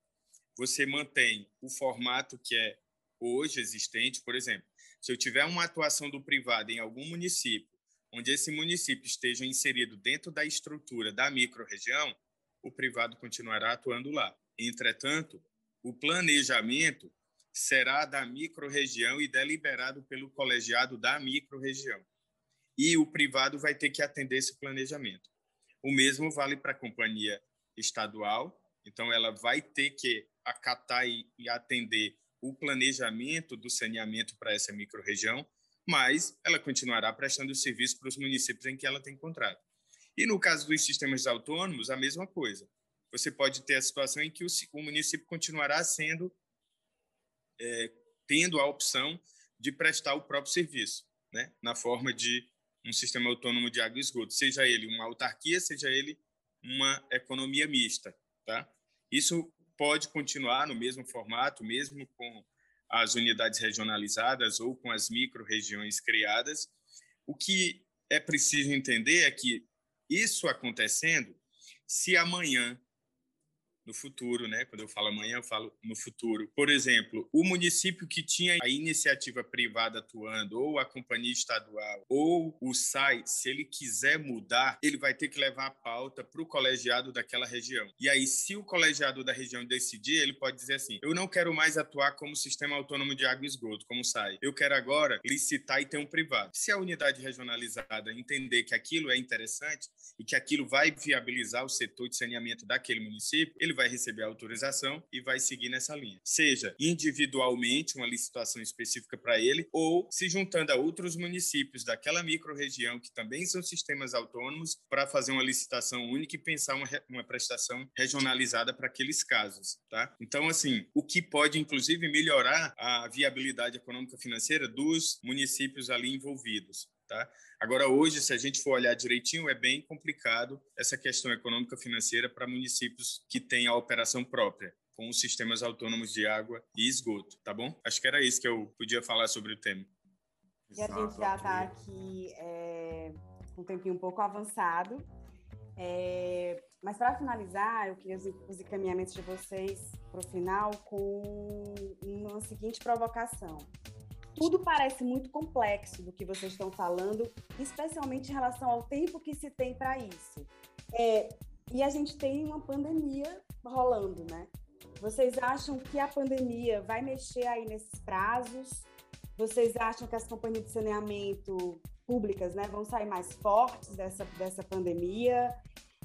você mantém o formato que é hoje existente, por exemplo, se eu tiver uma atuação do privado em algum município, onde esse município esteja inserido dentro da estrutura da microrregião, o privado continuará atuando lá. Entretanto, o planejamento será da microrregião e deliberado pelo colegiado da microrregião. E o privado vai ter que atender esse planejamento. O mesmo vale para a companhia estadual, então ela vai ter que acatar e, atender o planejamento do saneamento para essa microrregião, mas ela continuará prestando serviço para os municípios em que ela tem contrato. E no caso dos sistemas autônomos, a mesma coisa. Você pode ter a situação em que o, o município continuará sendo é, tendo a opção de prestar o próprio serviço, né, na forma de um sistema autônomo de água e esgoto, seja ele uma autarquia, seja ele uma economia mista, tá? Isso pode continuar no mesmo formato, mesmo com as unidades regionalizadas ou com as micro-regiões criadas. O que é preciso entender é que isso acontecendo, se amanhã no futuro, né? Quando eu falo amanhã, eu falo no futuro. Por exemplo, o município que tinha a iniciativa privada atuando, ou a companhia estadual, ou o SAI, se ele quiser mudar, ele vai ter que levar a pauta para o colegiado daquela região. E aí, se o colegiado da região decidir, ele pode dizer assim: eu não quero mais atuar como sistema autônomo de água e esgoto, como SAI. Eu quero agora licitar e ter um privado. Se a unidade regionalizada entender que aquilo é interessante e que aquilo vai viabilizar o setor de saneamento daquele município, ele ele vai receber a autorização e vai seguir nessa linha. Seja individualmente, uma licitação específica para ele, ou se juntando a outros municípios daquela microrregião, que também são sistemas autônomos, para fazer uma licitação única e pensar uma, uma prestação regionalizada para aqueles casos. Tá? Então, assim, o que pode, inclusive, melhorar a viabilidade econômica financeira dos municípios ali envolvidos. Tá? Agora, hoje, se a gente for olhar direitinho, é bem complicado essa questão econômica financeira para municípios que têm a operação própria, com os sistemas autônomos de água e esgoto, tá bom? Acho que era isso que eu podia falar sobre o tema. E a gente já está aqui é, com um tempinho um pouco avançado. É, mas para finalizar, eu queria os encaminhamentos de vocês para o final com uma seguinte provocação tudo parece muito complexo do que vocês estão falando, especialmente em relação ao tempo que se tem para isso. É, e a gente tem uma pandemia rolando, né? Vocês acham que a pandemia vai mexer aí nesses prazos? Vocês acham que as companhias de saneamento públicas né, vão sair mais fortes dessa, dessa pandemia?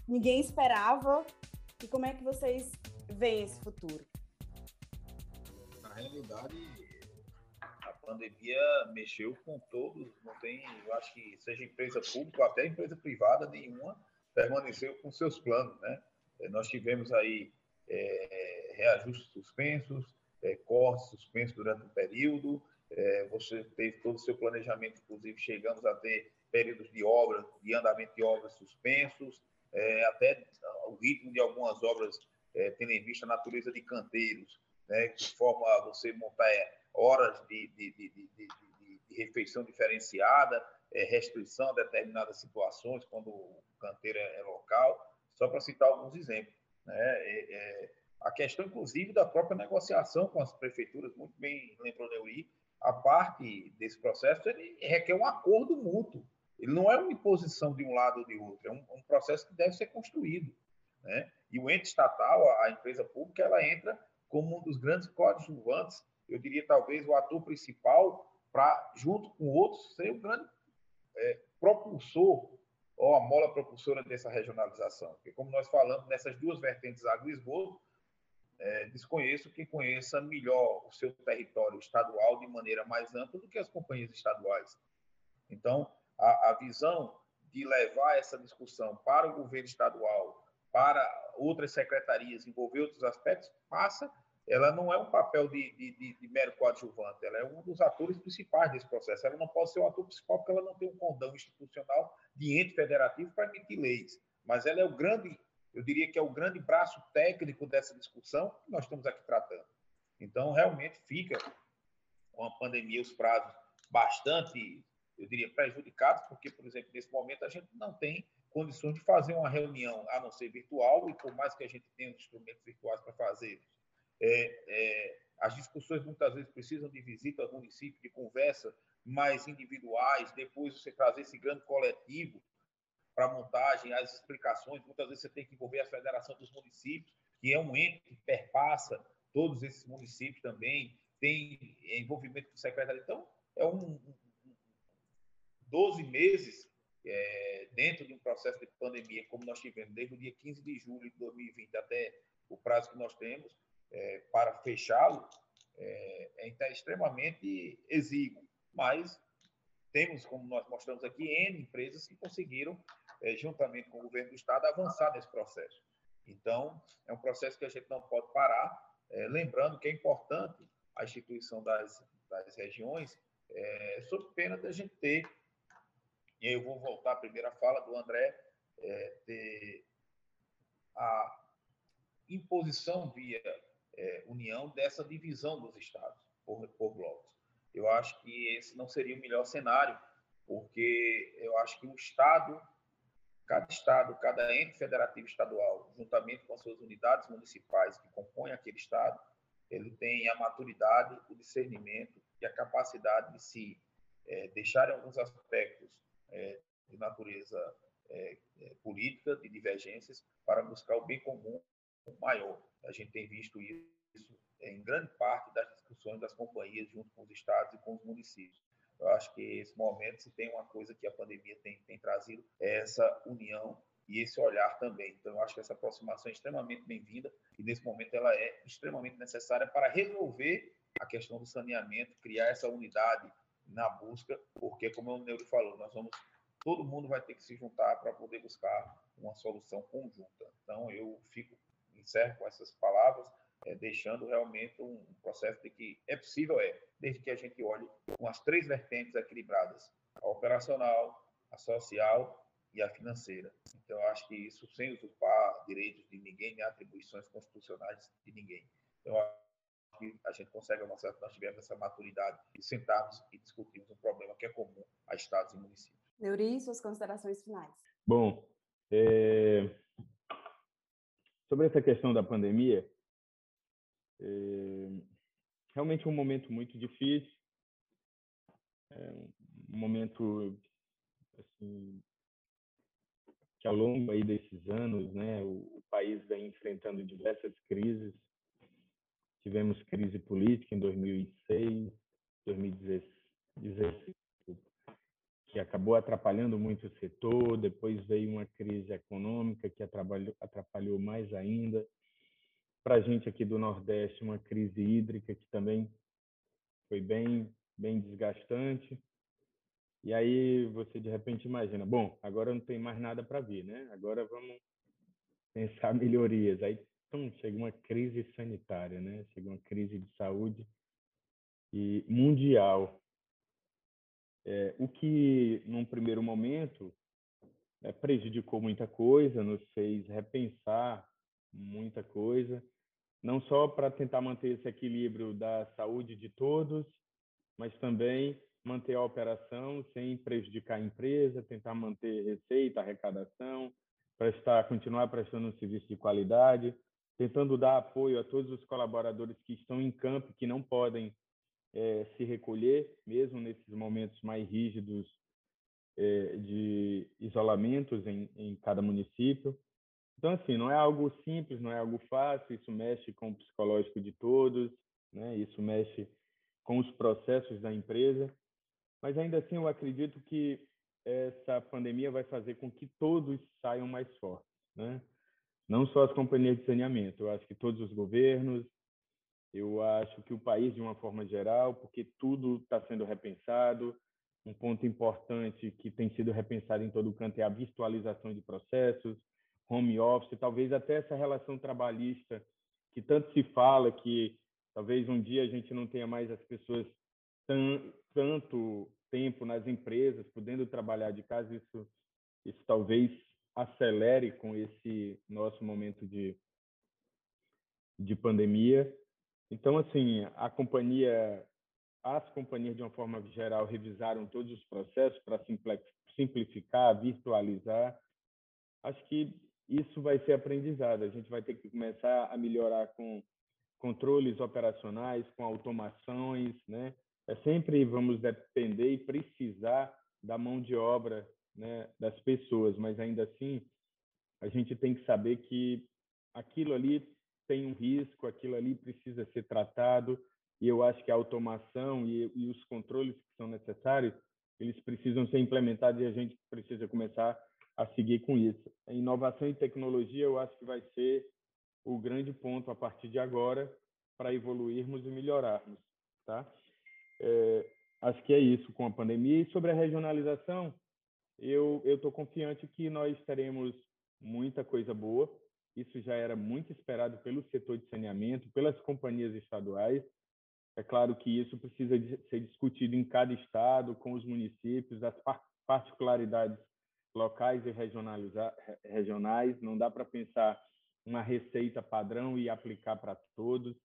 Ninguém esperava. E como é que vocês veem esse futuro? Na realidade, pandemia mexeu com todos, não tem, eu acho que seja empresa pública ou até empresa privada, nenhuma permaneceu com seus planos, né? Eh, nós tivemos aí é, reajustes suspensos, é, cortes suspensos durante o período, é, você teve todo o seu planejamento, inclusive chegamos a ter períodos de obra, de andamento de obras suspensos, é, até o ritmo de algumas obras, é, tendo em vista a natureza de canteiros, né, que forma você montar é, horas de, de, de, de, refeição diferenciada, é, restrição a determinadas situações, quando o canteiro é, é local, só para citar alguns exemplos. Né? É, a questão, inclusive, da própria negociação com as prefeituras, muito bem lembrou Neuri, a parte desse processo ele requer um acordo mútuo. Ele não é uma imposição de um lado ou de outro, é um, um processo que deve ser construído. Né? E o ente estatal, a, a empresa pública, ela entra como um dos grandes coadjuvantes, eu diria talvez o ator principal, para, junto com outros, ser o grande é, propulsor ou a mola propulsora dessa regionalização. Porque, como nós falamos, nessas duas vertentes água e esgoto, é, desconheço quem conheça melhor o seu território estadual de maneira mais ampla do que as companhias estaduais. Então, a, a visão de levar essa discussão para o governo estadual, para outras secretarias, envolver outros aspectos, passa, ela não é um papel de, de, de, de mero coadjuvante, ela é um dos atores principais desse processo. Ela não pode ser o ator principal porque ela não tem um condão institucional de ente federativo para emitir leis, mas ela é o grande eu diria que é o grande braço técnico dessa discussão que nós estamos aqui tratando. Então, realmente fica com a pandemia os prazos bastante, eu diria, prejudicados, porque, por exemplo, nesse momento a gente não tem condições de fazer uma reunião, a não ser virtual, e por mais que a gente tenha instrumentos virtuais para fazer, é, é, as discussões muitas vezes precisam de visita ao município, de conversa mais individuais, depois você trazer esse grande coletivo para montagem, as explicações. Muitas vezes você tem que envolver a Federação dos Municípios, que é um ente que perpassa todos esses municípios também, tem envolvimento com secretário. Então, é um 12 meses é, dentro de um processo de pandemia, como nós tivemos desde o dia 15 de julho de 2020 até o prazo que nós temos é, para fechá-lo, é, é extremamente exíguo. Mas temos, como nós mostramos aqui, N empresas que conseguiram é, juntamente com o governo do Estado, avançar nesse processo. Então, é um processo que a gente não pode parar, é, lembrando que é importante a instituição das, das regiões, é, sob pena da gente ter, e aí eu vou voltar à primeira fala do André, é, ter a imposição via é, União dessa divisão dos estados por, por blocos. Eu acho que esse não seria o melhor cenário, porque eu acho que o Estado cada estado, cada ente federativo estadual, juntamente com as suas unidades municipais que compõem aquele estado, ele tem a maturidade, o discernimento e a capacidade de se é, deixar alguns aspectos é, de natureza é, é, política, de divergências, para buscar o bem comum maior. A gente tem visto isso em grande parte das discussões das companhias junto com os estados e com os municípios. Eu acho que esse momento, se tem uma coisa que a pandemia tem, tem trazido, é essa união e esse olhar também. Então, eu acho que essa aproximação é extremamente bem-vinda e, nesse momento, ela é extremamente necessária para resolver a questão do saneamento, criar essa unidade na busca, porque, como o Neuro falou, nós vamos, todo mundo vai ter que se juntar para poder buscar uma solução conjunta. Então, eu fico, encerro com essas palavras, é, deixando realmente um processo de que é possível, é, desde que a gente olhe com as três vertentes equilibradas, a operacional, a social e a financeira. Então, eu acho que isso sem usurpar direitos de ninguém, nem atribuições constitucionais de ninguém. Então, eu acho que a gente consegue avançar se nós tivermos essa maturidade e sentarmos e discutirmos um problema que é comum a estados e municípios. Neuri, suas considerações finais. Bom, é... sobre essa questão da pandemia, é, realmente um momento muito difícil, é um momento assim, que ao longo aí desses anos, né, o, o país vem enfrentando diversas crises. Tivemos crise política em 2006, 2016, que acabou atrapalhando muito o setor. Depois veio uma crise econômica que atrapalhou, atrapalhou mais ainda para a gente aqui do Nordeste uma crise hídrica que também foi bem, bem desgastante. E aí você de repente imagina, bom, agora não tem mais nada para vir, né? Agora vamos pensar [laughs] melhorias. Aí então chega uma crise sanitária, né? Chega uma crise de saúde e mundial. É, o que, num primeiro momento, é, prejudicou muita coisa, nos fez repensar muita coisa, não só para tentar manter esse equilíbrio da saúde de todos, mas também manter a operação sem prejudicar a empresa, tentar manter receita, arrecadação, prestar, continuar prestando um serviço de qualidade, tentando dar apoio a todos os colaboradores que estão em campo, que não podem é, se recolher, mesmo nesses momentos mais rígidos é, de isolamentos em, em cada município. Então, assim, não é algo simples, não é algo fácil, isso mexe com o psicológico de todos, né? isso mexe com os processos da empresa, mas ainda assim eu acredito que essa pandemia vai fazer com que todos saiam mais fortes, né? Não só as companhias de saneamento, eu acho que todos os governos, eu acho que o país de uma forma geral, porque tudo está sendo repensado. Um ponto importante que tem sido repensado em todo canto é a virtualização de processos, home office, talvez até essa relação trabalhista que tanto se fala que talvez um dia a gente não tenha mais as pessoas tanto tempo nas empresas, podendo trabalhar de casa, isso, isso talvez acelere com esse nosso momento de, de pandemia. Então, assim, a companhia, as companhias, de uma forma geral, revisaram todos os processos para simplificar, virtualizar. Acho que isso vai ser aprendizado. A gente vai ter que começar a melhorar com controles operacionais, com automações, né? É sempre vamos depender e precisar da mão de obra, né, das pessoas, mas ainda assim a gente tem que saber que aquilo ali tem um risco, aquilo ali precisa ser tratado e eu acho que a automação e, e os controles que são necessários eles precisam ser implementados e a gente precisa começar a seguir com isso. A inovação e tecnologia eu acho que vai ser o grande ponto a partir de agora para evoluirmos e melhorarmos, tá? É, acho que é isso com a pandemia. E sobre a regionalização, eu estou confiante que nós teremos muita coisa boa. Isso já era muito esperado pelo setor de saneamento, pelas companhias estaduais. É claro que isso precisa ser discutido em cada estado, com os municípios, as particularidades locais e regionais. Não dá para pensar uma receita padrão e aplicar para todos.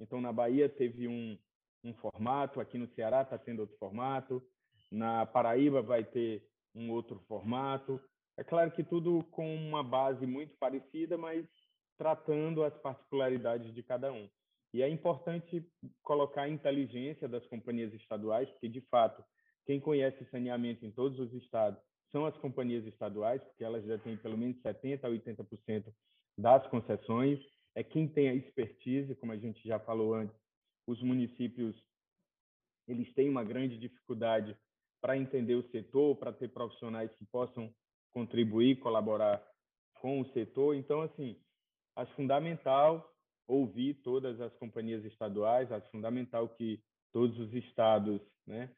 Então, na Bahia teve um, um formato, aqui no Ceará está tendo outro formato, na Paraíba vai ter um outro formato. É claro que tudo com uma base muito parecida, mas tratando as particularidades de cada um. E é importante colocar a inteligência das companhias estaduais, porque, de fato, quem conhece saneamento em todos os estados são as companhias estaduais, porque elas já têm pelo menos 70% a 80% das concessões. É quem tem a expertise, como a gente já falou antes, os municípios eles têm uma grande dificuldade para entender o setor, para ter profissionais que possam contribuir, colaborar com o setor. Então, assim, acho fundamental ouvir todas as companhias estaduais, acho fundamental que todos os estados né,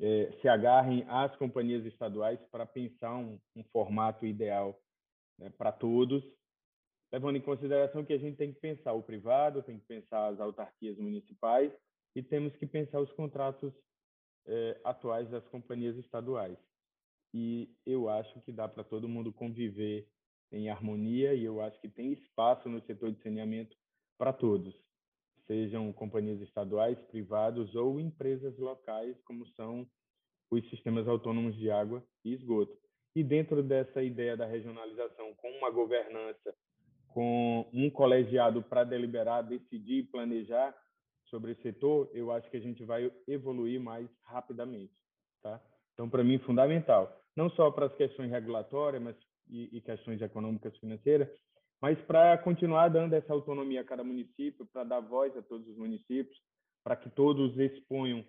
é, se agarrem às companhias estaduais para pensar um, um formato ideal né, para todos, levando em consideração que a gente tem que pensar o privado, tem que pensar as autarquias municipais e temos que pensar os contratos eh, atuais das companhias estaduais. E eu acho que dá para todo mundo conviver em harmonia e eu acho que tem espaço no setor de saneamento para todos, sejam companhias estaduais, privados ou empresas locais, como são os sistemas autônomos de água e esgoto. E dentro dessa ideia da regionalização, com uma governança com um colegiado para deliberar, decidir e planejar sobre esse setor, eu acho que a gente vai evoluir mais rapidamente, tá? Então, para mim, fundamental, não só para as questões regulatórias mas, e, e questões econômicas financeiras, mas para continuar dando essa autonomia a cada município, para dar voz a todos os municípios, para que todos exponham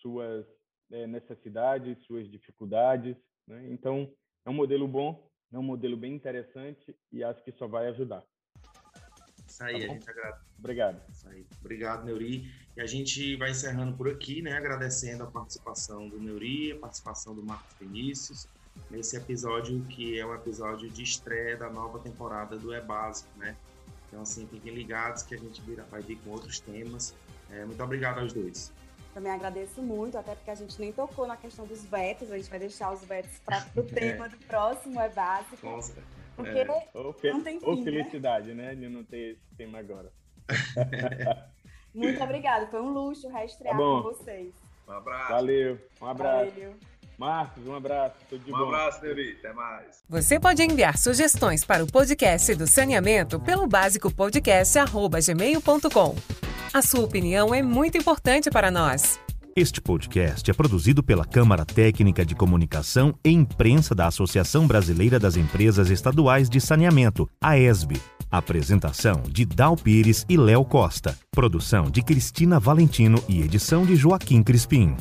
suas é, necessidades, suas dificuldades. Né? Então, é um modelo bom, é um modelo bem interessante e acho que só vai ajudar. Isso aí, tá a gente agradece. Obrigado. Isso aí. Obrigado, Neuri. E a gente vai encerrando por aqui, né? Agradecendo a participação do Neuri, a participação do Marcos Vinícius, nesse episódio que é um episódio de estreia da nova temporada do É Básico, né? Então, assim, fiquem ligados que a gente vai vir com outros temas. É, muito obrigado aos dois. Também agradeço muito, até porque a gente nem tocou na questão dos vetos, a gente vai deixar os vetos para o [laughs] tema é. do próximo, é básico. Nossa. Porque é. não tem fim, Ou né? felicidade, né? De não ter esse tema agora. [laughs] muito obrigada, foi um luxo reestrear tá com vocês. Um abraço. Valeu, um abraço. Valeu. Marcos, um abraço. Tudo de um bom. abraço, Neuri. Até mais. Você pode enviar sugestões para o podcast do saneamento pelo básicopodcast.gmail.com. A sua opinião é muito importante para nós. Este podcast é produzido pela Câmara Técnica de Comunicação e Imprensa da Associação Brasileira das Empresas Estaduais de Saneamento, a ESB. Apresentação de Dal Pires e Léo Costa. Produção de Cristina Valentino e edição de Joaquim Crispim.